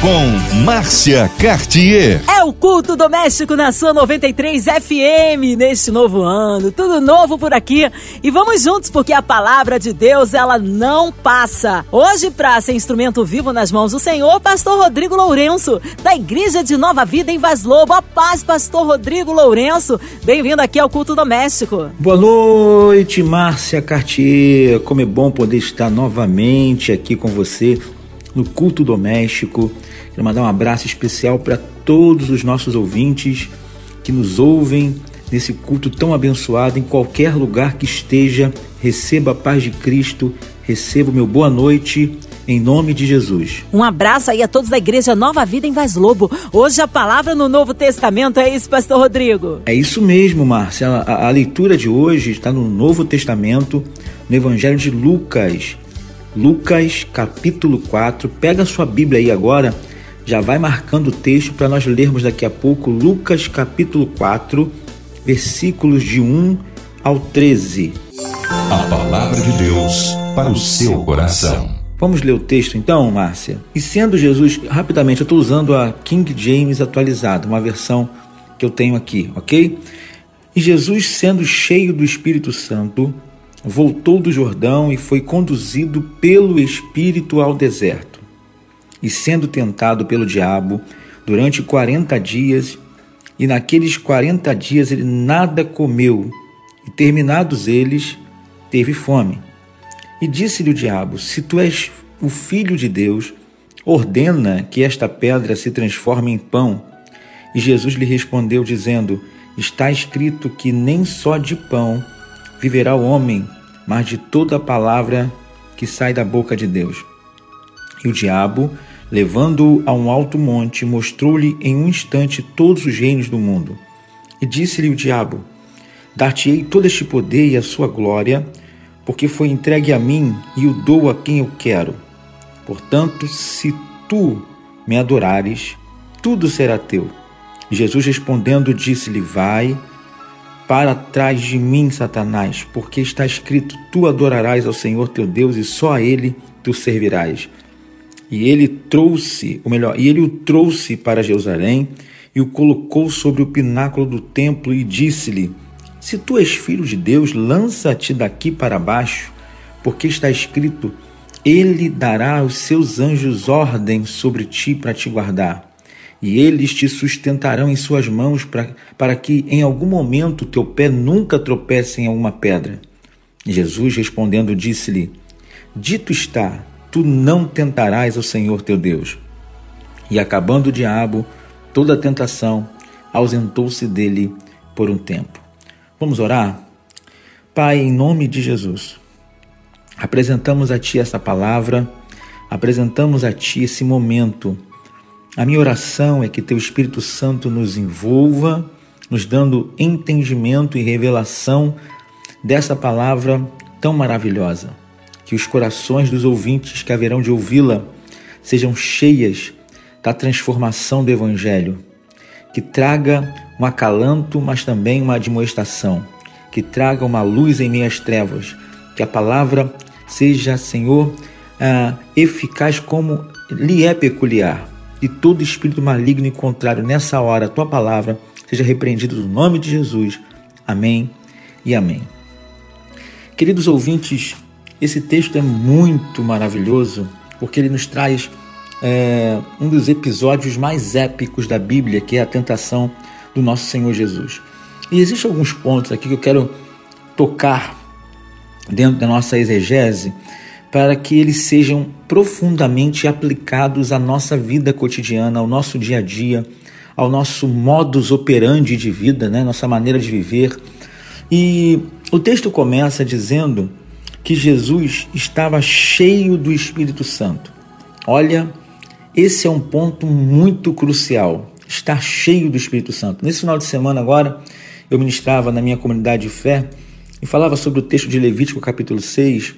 com Márcia Cartier. É o culto doméstico na sua 93 FM neste novo ano. Tudo novo por aqui. E vamos juntos porque a palavra de Deus, ela não passa. Hoje, para ser instrumento vivo nas mãos do Senhor, pastor Rodrigo Lourenço, da Igreja de Nova Vida em Vaz Lobo. A paz, pastor Rodrigo Lourenço. Bem-vindo aqui ao culto doméstico. Boa noite, Márcia Cartier. Como é bom poder estar novamente aqui com você no culto doméstico. Quero mandar um abraço especial para todos os nossos ouvintes que nos ouvem nesse culto tão abençoado, em qualquer lugar que esteja. Receba a paz de Cristo, receba o meu boa noite. Em nome de Jesus. Um abraço aí a todos da Igreja Nova Vida em Vaz Lobo. Hoje a palavra no Novo Testamento é isso, Pastor Rodrigo? É isso mesmo, Márcia. A, a leitura de hoje está no Novo Testamento, no Evangelho de Lucas. Lucas capítulo 4. Pega a sua Bíblia aí agora, já vai marcando o texto para nós lermos daqui a pouco. Lucas capítulo 4, versículos de 1 ao 13. A palavra de Deus para o seu coração. Vamos ler o texto então, Márcia? E sendo Jesus, rapidamente, eu estou usando a King James atualizada, uma versão que eu tenho aqui, ok? E Jesus, sendo cheio do Espírito Santo, voltou do Jordão e foi conduzido pelo Espírito ao deserto. E sendo tentado pelo diabo durante quarenta dias, e naqueles quarenta dias ele nada comeu, e terminados eles, teve fome. E disse-lhe o diabo: Se tu és o filho de Deus, ordena que esta pedra se transforme em pão. E Jesus lhe respondeu, dizendo: Está escrito que nem só de pão viverá o homem, mas de toda a palavra que sai da boca de Deus. E o diabo, levando-o a um alto monte, mostrou-lhe em um instante todos os reinos do mundo. E disse-lhe o diabo: Dar-te-ei todo este poder e a sua glória, porque foi entregue a mim e o dou a quem eu quero. Portanto, se tu me adorares, tudo será teu. Jesus respondendo, disse-lhe: Vai para trás de mim, Satanás, porque está escrito: Tu adorarás ao Senhor teu Deus e só a Ele tu servirás. E ele trouxe, ou melhor, e ele o trouxe para Jerusalém e o colocou sobre o pináculo do templo e disse-lhe: Se tu és filho de Deus, lança-te daqui para baixo, porque está escrito: Ele dará aos seus anjos ordem sobre ti para te guardar e eles te sustentarão em suas mãos pra, para que em algum momento teu pé nunca tropece em alguma pedra. Jesus respondendo disse-lhe: Dito está, tu não tentarás ao Senhor teu Deus. E acabando o diabo toda a tentação, ausentou-se dele por um tempo. Vamos orar? Pai, em nome de Jesus, apresentamos a Ti essa palavra, apresentamos a Ti esse momento a minha oração é que Teu Espírito Santo nos envolva, nos dando entendimento e revelação dessa palavra tão maravilhosa. Que os corações dos ouvintes que haverão de ouvi-la sejam cheias da transformação do Evangelho, que traga um acalanto, mas também uma admoestação, que traga uma luz em minhas trevas, que a palavra seja, Senhor, ah, eficaz como lhe é peculiar e todo espírito maligno e contrário nessa hora, a tua palavra, seja repreendido no nome de Jesus. Amém e amém. Queridos ouvintes, esse texto é muito maravilhoso porque ele nos traz é, um dos episódios mais épicos da Bíblia, que é a tentação do nosso Senhor Jesus. E existem alguns pontos aqui que eu quero tocar dentro da nossa exegese para que eles sejam profundamente aplicados à nossa vida cotidiana, ao nosso dia a dia, ao nosso modus operandi de vida, né? nossa maneira de viver. E o texto começa dizendo que Jesus estava cheio do Espírito Santo. Olha, esse é um ponto muito crucial, estar cheio do Espírito Santo. Nesse final de semana agora, eu ministrava na minha comunidade de fé e falava sobre o texto de Levítico capítulo 6,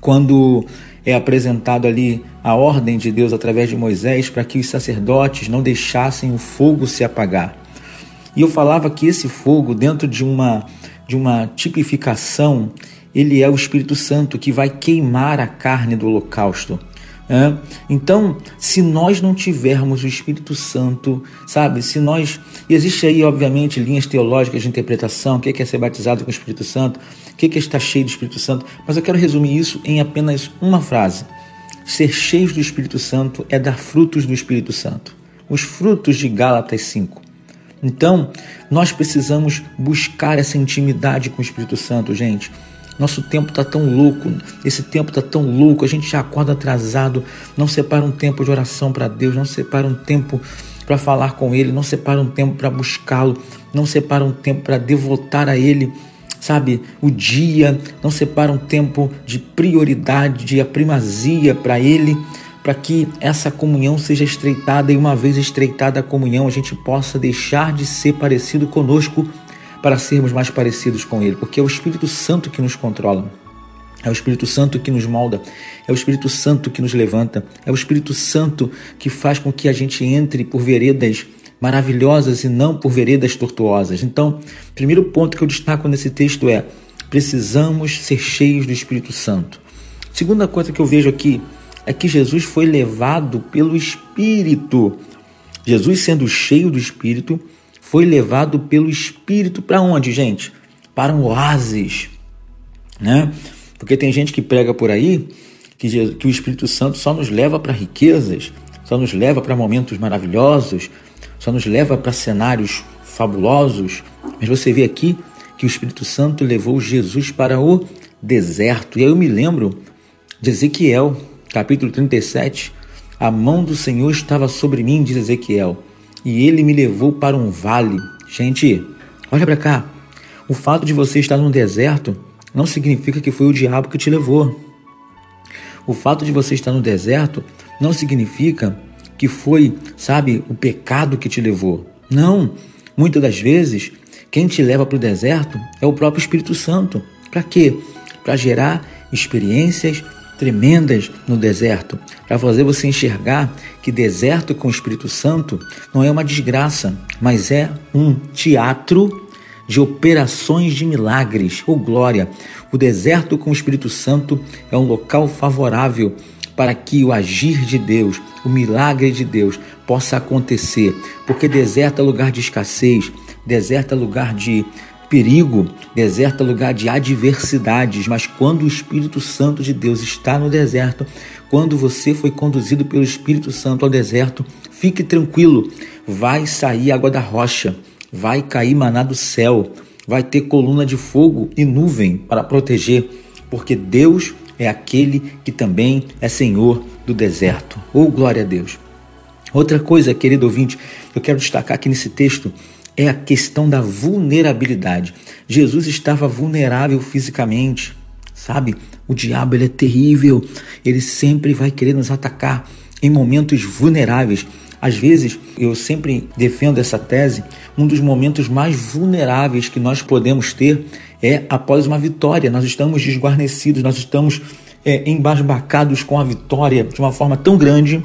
quando é apresentado ali a ordem de Deus através de Moisés para que os sacerdotes não deixassem o fogo se apagar. E eu falava que esse fogo, dentro de uma, de uma tipificação, ele é o Espírito Santo que vai queimar a carne do holocausto. É? Então, se nós não tivermos o Espírito Santo, sabe? Se nós. E existe aí, obviamente, linhas teológicas de interpretação: o que é ser batizado com o Espírito Santo, o que é estar cheio do Espírito Santo, mas eu quero resumir isso em apenas uma frase. Ser cheios do Espírito Santo é dar frutos do Espírito Santo. Os frutos de Gálatas 5. Então, nós precisamos buscar essa intimidade com o Espírito Santo, gente. Nosso tempo está tão louco, esse tempo está tão louco, a gente já acorda atrasado, não separa um tempo de oração para Deus, não separa um tempo para falar com Ele, não separa um tempo para buscá-lo, não separa um tempo para devotar a Ele, sabe, o dia, não separa um tempo de prioridade, de primazia para Ele, para que essa comunhão seja estreitada e uma vez estreitada a comunhão, a gente possa deixar de ser parecido conosco para sermos mais parecidos com Ele, porque é o Espírito Santo que nos controla. É o Espírito Santo que nos molda, é o Espírito Santo que nos levanta, é o Espírito Santo que faz com que a gente entre por veredas maravilhosas e não por veredas tortuosas. Então, primeiro ponto que eu destaco nesse texto é: precisamos ser cheios do Espírito Santo. Segunda coisa que eu vejo aqui é que Jesus foi levado pelo Espírito. Jesus, sendo cheio do Espírito, foi levado pelo Espírito para onde, gente? Para um oásis, né? Porque tem gente que prega por aí que, Jesus, que o Espírito Santo só nos leva para riquezas, só nos leva para momentos maravilhosos, só nos leva para cenários fabulosos. Mas você vê aqui que o Espírito Santo levou Jesus para o deserto. E aí eu me lembro de Ezequiel, capítulo 37. A mão do Senhor estava sobre mim, diz Ezequiel e ele me levou para um vale. Gente, olha para cá. O fato de você estar num deserto não significa que foi o diabo que te levou. O fato de você estar no deserto não significa que foi, sabe, o pecado que te levou. Não. Muitas das vezes, quem te leva para o deserto é o próprio Espírito Santo. Para quê? Para gerar experiências tremendas no deserto, para fazer você enxergar que deserto com o Espírito Santo não é uma desgraça, mas é um teatro de operações de milagres. Oh glória! O deserto com o Espírito Santo é um local favorável para que o agir de Deus, o milagre de Deus possa acontecer, porque deserto é lugar de escassez, deserto é lugar de perigo, deserto é lugar de adversidades, mas quando o Espírito Santo de Deus está no deserto, quando você foi conduzido pelo Espírito Santo ao deserto, fique tranquilo, vai sair água da rocha, vai cair maná do céu, vai ter coluna de fogo e nuvem para proteger, porque Deus é aquele que também é Senhor do deserto. Oh, glória a Deus! Outra coisa, querido ouvinte, eu quero destacar aqui nesse texto é a questão da vulnerabilidade. Jesus estava vulnerável fisicamente, sabe? O diabo ele é terrível, ele sempre vai querer nos atacar em momentos vulneráveis. Às vezes, eu sempre defendo essa tese, um dos momentos mais vulneráveis que nós podemos ter é após uma vitória. Nós estamos desguarnecidos, nós estamos é, embasbacados com a vitória de uma forma tão grande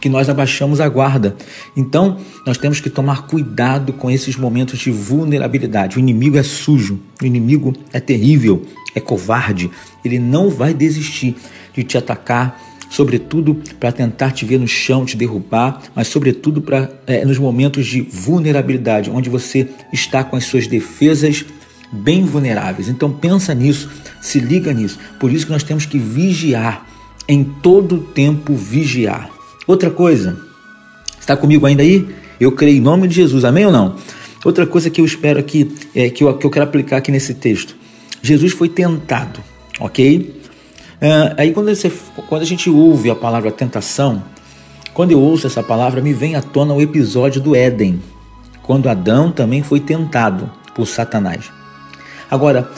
que nós abaixamos a guarda. Então, nós temos que tomar cuidado com esses momentos de vulnerabilidade. O inimigo é sujo, o inimigo é terrível, é covarde. Ele não vai desistir de te atacar, sobretudo para tentar te ver no chão, te derrubar, mas sobretudo para é, nos momentos de vulnerabilidade, onde você está com as suas defesas bem vulneráveis. Então pensa nisso, se liga nisso. Por isso que nós temos que vigiar, em todo tempo vigiar. Outra coisa, está comigo ainda aí? Eu creio em nome de Jesus, amém ou não? Outra coisa que eu espero aqui, é, que, eu, que eu quero aplicar aqui nesse texto: Jesus foi tentado, ok? Uh, aí quando, você, quando a gente ouve a palavra tentação, quando eu ouço essa palavra, me vem à tona o episódio do Éden, quando Adão também foi tentado por Satanás. Agora,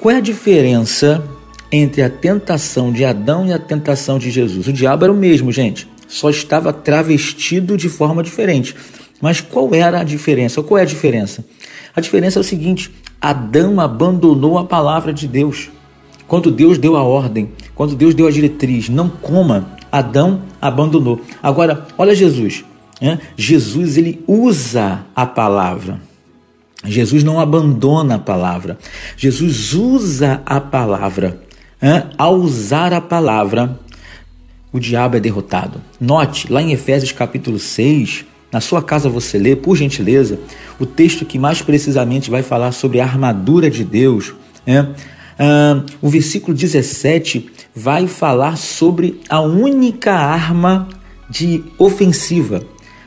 qual é a diferença entre a tentação de Adão e a tentação de Jesus? O diabo era o mesmo, gente só estava travestido de forma diferente. Mas qual era a diferença? Qual é a diferença? A diferença é o seguinte: Adão abandonou a palavra de Deus. Quando Deus deu a ordem, quando Deus deu a diretriz, não coma, Adão abandonou. Agora, olha Jesus. Né? Jesus ele usa a palavra. Jesus não abandona a palavra. Jesus usa a palavra. Ao usar a palavra, o diabo é derrotado. Note, lá em Efésios capítulo 6, na sua casa você lê, por gentileza, o texto que mais precisamente vai falar sobre a armadura de Deus. Ah, o versículo 17 vai falar sobre a única arma de ofensiva,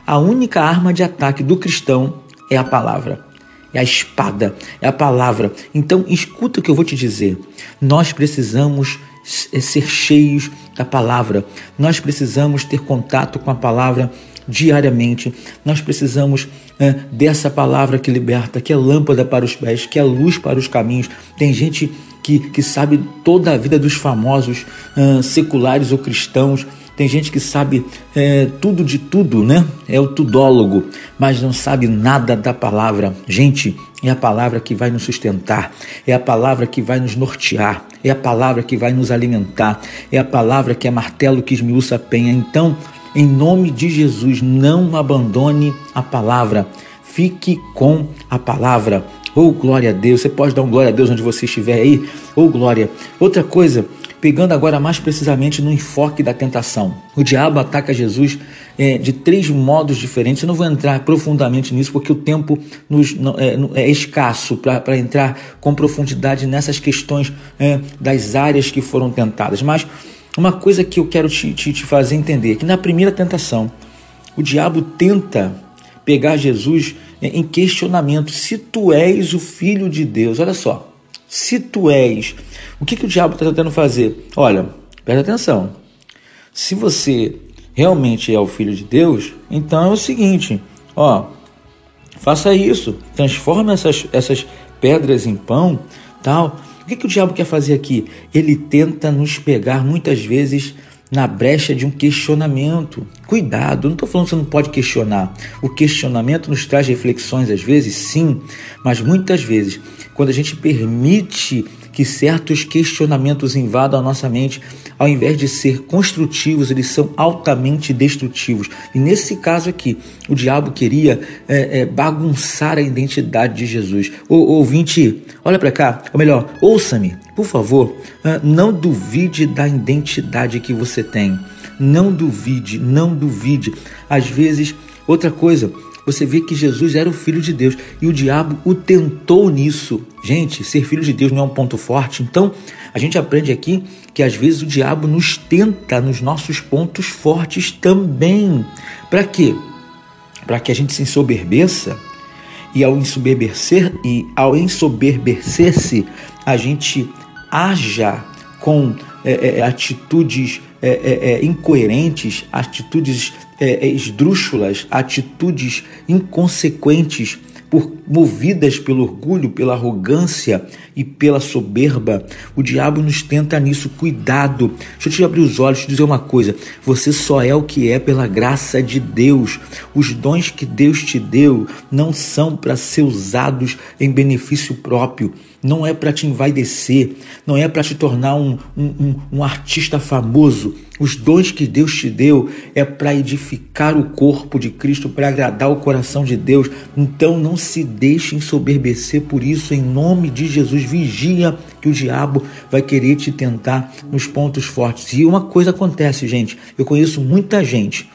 a única arma de ataque do cristão é a palavra. É a espada, é a palavra. Então, escuta o que eu vou te dizer. Nós precisamos ser cheios da palavra. Nós precisamos ter contato com a palavra diariamente. Nós precisamos é, dessa palavra que liberta, que é lâmpada para os pés, que é luz para os caminhos. Tem gente que, que sabe toda a vida dos famosos uh, seculares ou cristãos. Tem gente que sabe é, tudo de tudo, né? É o tudólogo, mas não sabe nada da palavra. Gente, é a palavra que vai nos sustentar, é a palavra que vai nos nortear, é a palavra que vai nos alimentar, é a palavra que é martelo que esmiuça a penha. Então, em nome de Jesus, não abandone a palavra. Fique com a palavra. Oh, glória a Deus. Você pode dar um glória a Deus onde você estiver aí? Oh, glória. Outra coisa, pegando agora mais precisamente no enfoque da tentação. O diabo ataca Jesus é, de três modos diferentes. Eu não vou entrar profundamente nisso porque o tempo nos, é, é, escasso para entrar com profundidade nessas questões é, das áreas que foram tentadas. Mas uma coisa que eu quero te, te, te fazer entender é que na primeira tentação, o diabo tenta pegar Jesus em questionamento. Se tu és o filho de Deus, olha só, se tu és, o que, que o diabo está tentando fazer? Olha, presta atenção. Se você realmente é o filho de Deus, então é o seguinte, ó, faça isso, transforme essas, essas pedras em pão, tal. O que, que o diabo quer fazer aqui? Ele tenta nos pegar muitas vezes na brecha de um questionamento. Cuidado, não estou falando que você não pode questionar. O questionamento nos traz reflexões, às vezes, sim, mas muitas vezes, quando a gente permite que certos questionamentos invadam a nossa mente, ao invés de ser construtivos, eles são altamente destrutivos. E nesse caso aqui, o diabo queria é, é, bagunçar a identidade de Jesus. Ouvinte, olha para cá, ou melhor, ouça-me, por favor, é, não duvide da identidade que você tem. Não duvide, não duvide. Às vezes, outra coisa, você vê que Jesus era o filho de Deus e o diabo o tentou nisso. Gente, ser filho de Deus não é um ponto forte. Então, a gente aprende aqui que às vezes o diabo nos tenta nos nossos pontos fortes também. Para quê? Para que a gente se ensoberbeça e ao ensoberbecer e ao ensoberbecer-se, a gente haja com é, é, atitudes é, é, é incoerentes, atitudes é, é, esdrúxulas, atitudes inconsequentes, por, movidas pelo orgulho, pela arrogância e pela soberba. O diabo nos tenta nisso. Cuidado. Deixa eu te abrir os olhos e dizer uma coisa: você só é o que é pela graça de Deus. Os dons que Deus te deu não são para ser usados em benefício próprio não é para te envaidecer, não é para te tornar um, um, um, artista famoso. Os dons que Deus te deu é para edificar o corpo de Cristo, para agradar o coração de Deus. Então não se deixe ensoberbecer por isso, em nome de Jesus. Vigia que o diabo vai querer te tentar nos pontos fortes. E uma coisa acontece, gente: eu conheço muita gente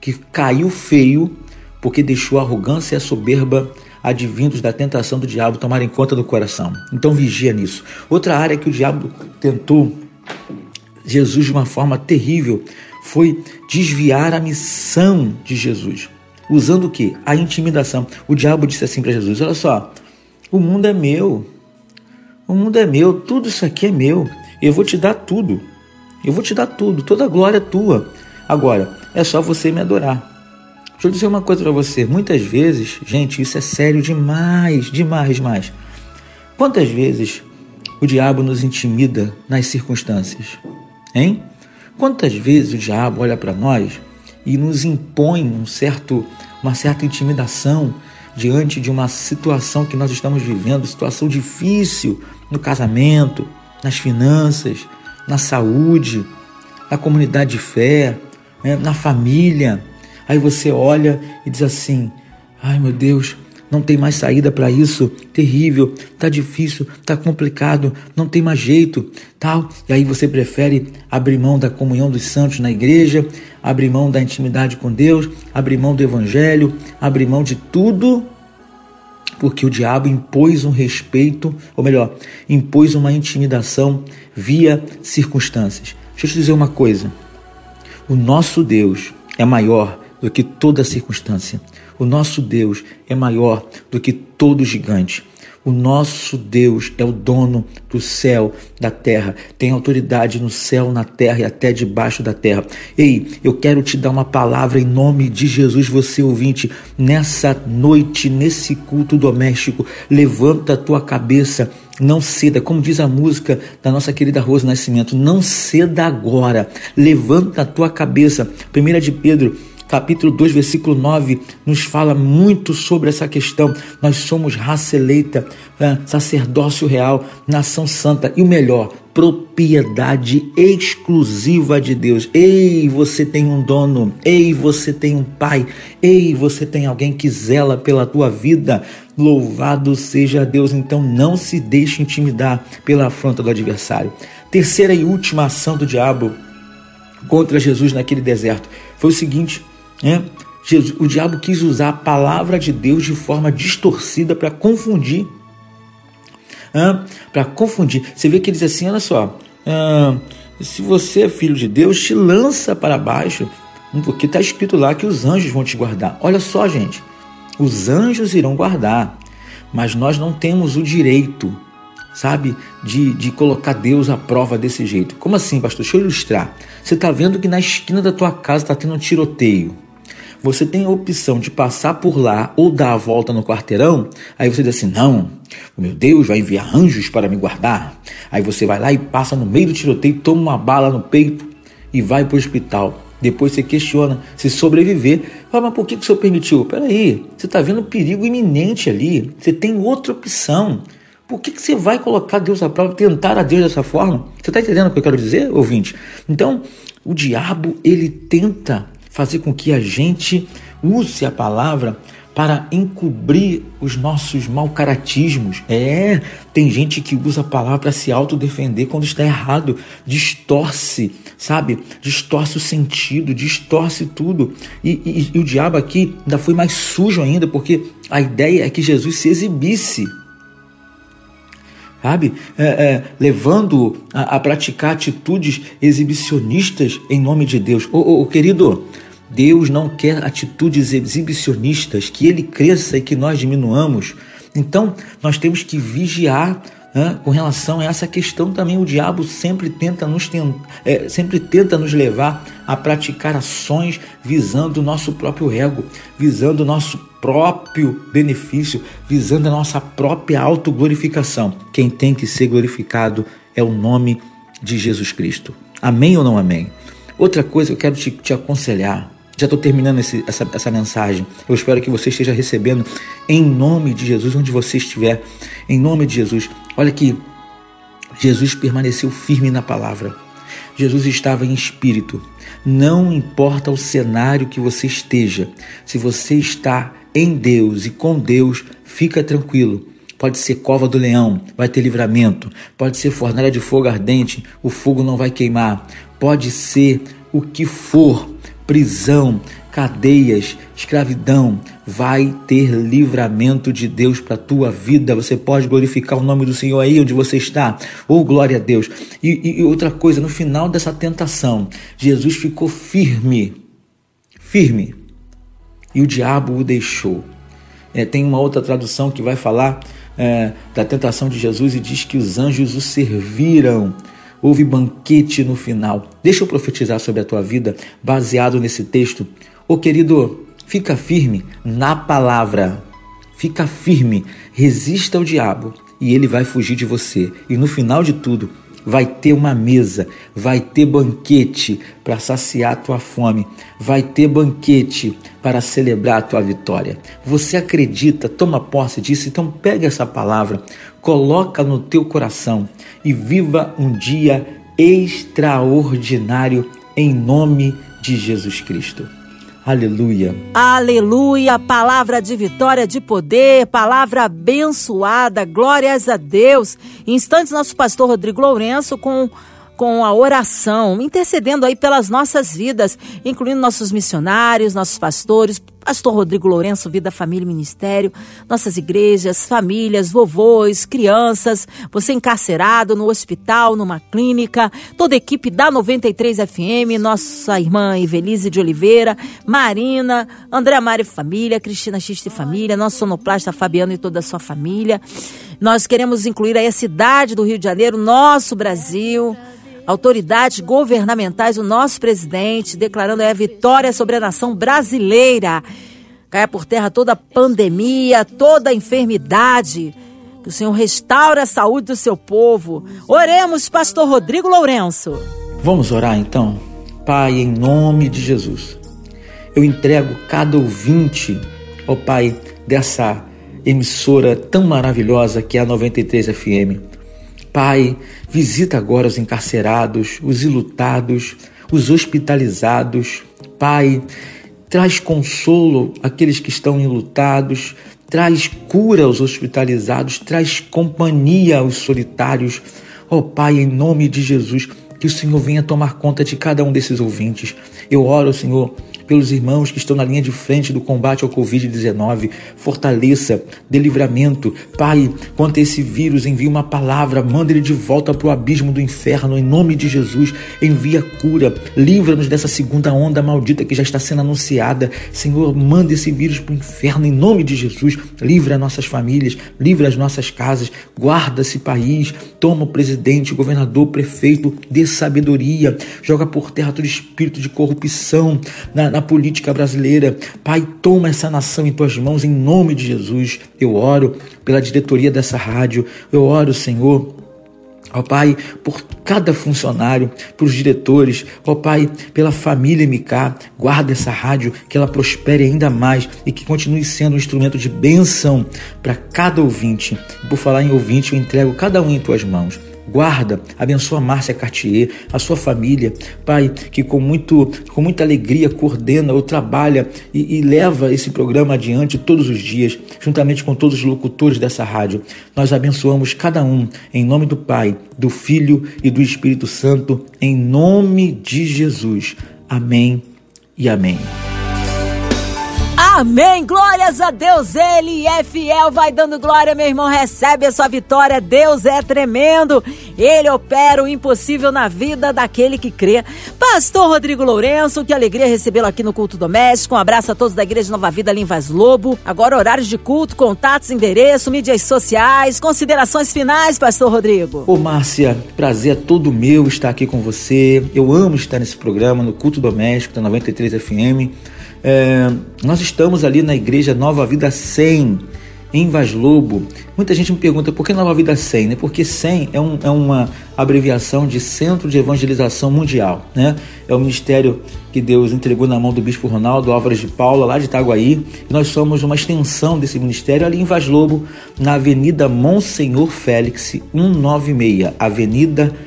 que caiu feio porque deixou a arrogância e a soberba advindos da tentação do diabo tomarem conta do coração. Então vigia nisso. Outra área que o diabo tentou Jesus de uma forma terrível foi desviar a missão de Jesus. Usando o que? A intimidação. O diabo disse assim para Jesus: Olha só, o mundo é meu. O mundo é meu, tudo isso aqui é meu. Eu vou te dar tudo. Eu vou te dar tudo, toda a glória é tua. Agora, é só você me adorar. Deixa eu dizer uma coisa para você. Muitas vezes, gente, isso é sério demais, demais, demais. Quantas vezes o diabo nos intimida nas circunstâncias? Hein? Quantas vezes o diabo olha para nós e nos impõe um certo, uma certa intimidação diante de uma situação que nós estamos vivendo, situação difícil no casamento, nas finanças, na saúde, na comunidade de fé, né, na família Aí você olha e diz assim: ai meu Deus, não tem mais saída para isso, terrível, tá difícil, tá complicado, não tem mais jeito, tal. E aí você prefere abrir mão da comunhão dos santos na igreja, abrir mão da intimidade com Deus, abrir mão do evangelho, abrir mão de tudo, porque o diabo impôs um respeito, ou melhor, impôs uma intimidação via circunstâncias. Deixa eu te dizer uma coisa. O nosso Deus é maior do que toda circunstância. O nosso Deus é maior do que todo gigante. O nosso Deus é o dono do céu, da terra, tem autoridade no céu, na terra e até debaixo da terra. Ei, eu quero te dar uma palavra em nome de Jesus, você ouvinte, nessa noite, nesse culto doméstico. Levanta a tua cabeça, não ceda, como diz a música da nossa querida Rosa Nascimento, não ceda agora. Levanta a tua cabeça. Primeira de Pedro capítulo 2, versículo 9, nos fala muito sobre essa questão. Nós somos raça eleita, é, sacerdócio real, nação santa e o melhor, propriedade exclusiva de Deus. Ei, você tem um dono, ei, você tem um pai, ei, você tem alguém que zela pela tua vida. Louvado seja Deus, então não se deixe intimidar pela afronta do adversário. Terceira e última ação do diabo contra Jesus naquele deserto foi o seguinte: é, Jesus, o diabo quis usar a palavra de Deus de forma distorcida para confundir. É, para confundir. Você vê que ele diz assim: olha só, é, se você é filho de Deus, te lança para baixo, porque está escrito lá que os anjos vão te guardar. Olha só, gente, os anjos irão guardar, mas nós não temos o direito, sabe, de, de colocar Deus à prova desse jeito. Como assim, pastor? Deixa eu ilustrar. Você está vendo que na esquina da tua casa está tendo um tiroteio você tem a opção de passar por lá ou dar a volta no quarteirão, aí você diz assim: não, meu Deus vai enviar anjos para me guardar. Aí você vai lá e passa no meio do tiroteio, toma uma bala no peito e vai para o hospital. Depois você questiona se sobreviver. Fala, mas por que, que o senhor permitiu? Peraí, você está vendo perigo iminente ali. Você tem outra opção. Por que, que você vai colocar Deus à prova, tentar a Deus dessa forma? Você está entendendo o que eu quero dizer, ouvinte? Então, o diabo, ele tenta fazer com que a gente use a palavra para encobrir os nossos mal caratismos. É, tem gente que usa a palavra para se autodefender quando está errado, distorce, sabe? Distorce o sentido, distorce tudo. E, e, e o diabo aqui ainda foi mais sujo ainda, porque a ideia é que Jesus se exibisse sabe? É, é, levando a, a, praticar atitudes exibicionistas em nome de Deus. Ô, ô, ô querido, Deus não quer atitudes exibicionistas, que ele cresça e que nós diminuamos. Então, nós temos que vigiar né, com relação a essa questão também. O diabo sempre tenta, nos é, sempre tenta nos levar a praticar ações visando o nosso próprio ego, visando o nosso próprio benefício, visando a nossa própria autoglorificação. Quem tem que ser glorificado é o nome de Jesus Cristo. Amém ou não amém? Outra coisa que eu quero te, te aconselhar já estou terminando esse, essa, essa mensagem. Eu espero que você esteja recebendo em nome de Jesus, onde você estiver. Em nome de Jesus. Olha que Jesus permaneceu firme na palavra. Jesus estava em espírito. Não importa o cenário que você esteja, se você está em Deus e com Deus, fica tranquilo. Pode ser cova do leão, vai ter livramento. Pode ser fornalha de fogo ardente, o fogo não vai queimar. Pode ser o que for, prisão, cadeias, escravidão, vai ter livramento de Deus para a tua vida. Você pode glorificar o nome do Senhor aí onde você está. Oh, glória a Deus. E, e outra coisa, no final dessa tentação, Jesus ficou firme, firme, e o diabo o deixou. É, tem uma outra tradução que vai falar é, da tentação de Jesus e diz que os anjos o serviram houve banquete no final. Deixa eu profetizar sobre a tua vida baseado nesse texto. Ô querido, fica firme na palavra. Fica firme, resista ao diabo e ele vai fugir de você. E no final de tudo, vai ter uma mesa, vai ter banquete para saciar a tua fome, vai ter banquete para celebrar a tua vitória. Você acredita, toma posse disso, então pega essa palavra, coloca no teu coração e viva um dia extraordinário em nome de Jesus Cristo. Aleluia. Aleluia. Palavra de vitória, de poder, palavra abençoada. Glórias a Deus. Instantes, nosso pastor Rodrigo Lourenço com com a oração, intercedendo aí pelas nossas vidas, incluindo nossos missionários, nossos pastores, Pastor Rodrigo Lourenço, Vida, Família e Ministério, nossas igrejas, famílias, vovôs, crianças, você encarcerado no hospital, numa clínica, toda a equipe da 93 FM, nossa irmã Evelise de Oliveira, Marina, André Mari Família, Cristina Xiste Família, nosso sonoplasta Fabiano e toda a sua família. Nós queremos incluir aí a cidade do Rio de Janeiro, nosso Brasil autoridades governamentais, o nosso presidente, declarando a vitória sobre a nação brasileira. Caia por terra toda a pandemia, toda a enfermidade. Que o Senhor restaure a saúde do seu povo. Oremos, pastor Rodrigo Lourenço. Vamos orar então? Pai, em nome de Jesus, eu entrego cada ouvinte, ó Pai, dessa emissora tão maravilhosa que é a 93 FM. Pai, visita agora os encarcerados, os ilutados, os hospitalizados. Pai, traz consolo àqueles que estão enlutados, traz cura aos hospitalizados, traz companhia aos solitários. Ó oh, Pai, em nome de Jesus, que o Senhor venha tomar conta de cada um desses ouvintes. Eu oro, Senhor, pelos irmãos que estão na linha de frente do combate ao Covid-19. Fortaleça, dê livramento. Pai, quanto a esse vírus, envia uma palavra, manda ele de volta para o abismo do inferno, em nome de Jesus. Envia cura, livra-nos dessa segunda onda maldita que já está sendo anunciada. Senhor, manda esse vírus para o inferno, em nome de Jesus. Livra nossas famílias, livra as nossas casas, guarda esse país, toma o presidente, o governador, o prefeito, dê sabedoria, joga por terra todo espírito de corrupção na, na política brasileira. Pai, toma essa nação em tuas mãos em nome de Jesus. Eu oro pela diretoria dessa rádio. Eu oro, Senhor, Ó Pai, por cada funcionário, por os diretores, ó Pai, pela família MK, guarda essa rádio, que ela prospere ainda mais e que continue sendo um instrumento de bênção para cada ouvinte. Por falar em ouvinte, eu entrego cada um em tuas mãos. Guarda, abençoa Márcia Cartier, a sua família, Pai, que com, muito, com muita alegria coordena ou trabalha e, e leva esse programa adiante todos os dias, juntamente com todos os locutores dessa rádio. Nós abençoamos cada um, em nome do Pai, do Filho e do Espírito Santo, em nome de Jesus. Amém e amém. Amém. Glórias a Deus. Ele é fiel. Vai dando glória, meu irmão. Recebe a sua vitória. Deus é tremendo. Ele opera o impossível na vida daquele que crê. Pastor Rodrigo Lourenço, que alegria recebê-lo aqui no Culto Doméstico. Um abraço a todos da Igreja Nova Vida Vaz Lobo. Agora, horários de culto, contatos, endereço, mídias sociais, considerações finais, Pastor Rodrigo. Ô, Márcia, prazer é todo meu estar aqui com você. Eu amo estar nesse programa, no Culto Doméstico, da 93 FM. É, nós estamos ali na igreja Nova Vida 100, em Vaz Lobo. Muita gente me pergunta por que Nova Vida 100, né? Porque 100 é, um, é uma abreviação de Centro de Evangelização Mundial, né? É o ministério que Deus entregou na mão do Bispo Ronaldo Álvares de Paula, lá de Itaguaí. Nós somos uma extensão desse ministério ali em Vaz Lobo, na Avenida Monsenhor Félix, 196, Avenida Monsenhor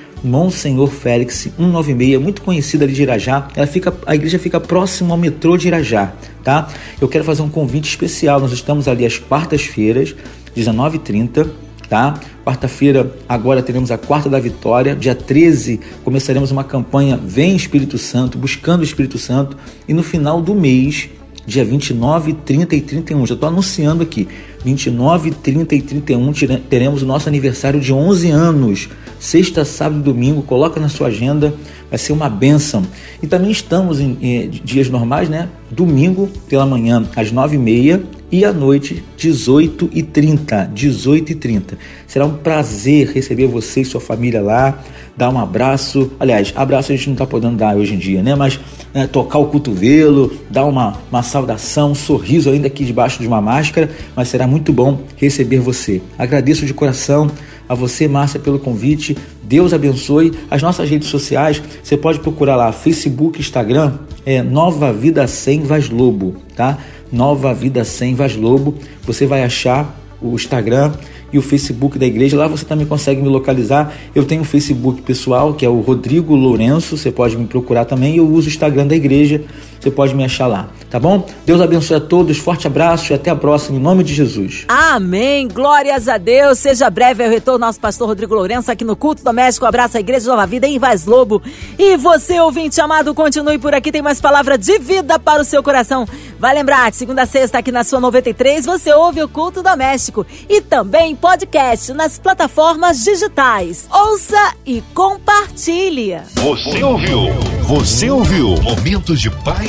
Félix 196, muito conhecida ali de Irajá. Ela fica, a igreja fica próximo ao metrô de Irajá, tá? Eu quero fazer um convite especial. Nós estamos ali às quartas-feiras, 19h30, tá? Quarta-feira, agora teremos a Quarta da Vitória. Dia 13, começaremos uma campanha Vem Espírito Santo, buscando o Espírito Santo. E no final do mês, dia 29, 30 e 31. Já estou anunciando aqui. 29, 30 e 31 teremos o nosso aniversário de 11 anos. Sexta, sábado e domingo, coloca na sua agenda, vai ser uma benção. E também estamos em, em dias normais, né? Domingo pela manhã às 9h30 e à noite 18 e 30, 18 e 30. Será um prazer receber você e sua família lá, dar um abraço. Aliás, abraço a gente não está podendo dar hoje em dia, né? Mas né, tocar o cotovelo, dar uma, uma saudação, um sorriso ainda aqui debaixo de uma máscara, mas será muito bom receber você. Agradeço de coração a você, Márcia, pelo convite. Deus abençoe. As nossas redes sociais, você pode procurar lá, Facebook, Instagram, é Nova Vida Sem Vaz Lobo, tá? Nova Vida Sem Vaz Lobo. Você vai achar o Instagram e o Facebook da igreja. Lá você também consegue me localizar. Eu tenho um Facebook pessoal, que é o Rodrigo Lourenço, você pode me procurar também. Eu uso o Instagram da igreja, você pode me achar lá, tá bom? Deus abençoe a todos, forte abraço e até a próxima, em nome de Jesus. Amém, glórias a Deus. Seja breve o retorno nosso pastor Rodrigo Lourenço aqui no Culto Doméstico. Abraço a Igreja Nova Vida em Vaz Lobo. E você, ouvinte amado, continue por aqui, tem mais palavra de vida para o seu coração. Vai lembrar, de segunda a sexta aqui na sua 93, você ouve o Culto Doméstico e também podcast nas plataformas digitais. Ouça e compartilhe. Você ouviu? Você ouviu? Momentos de paz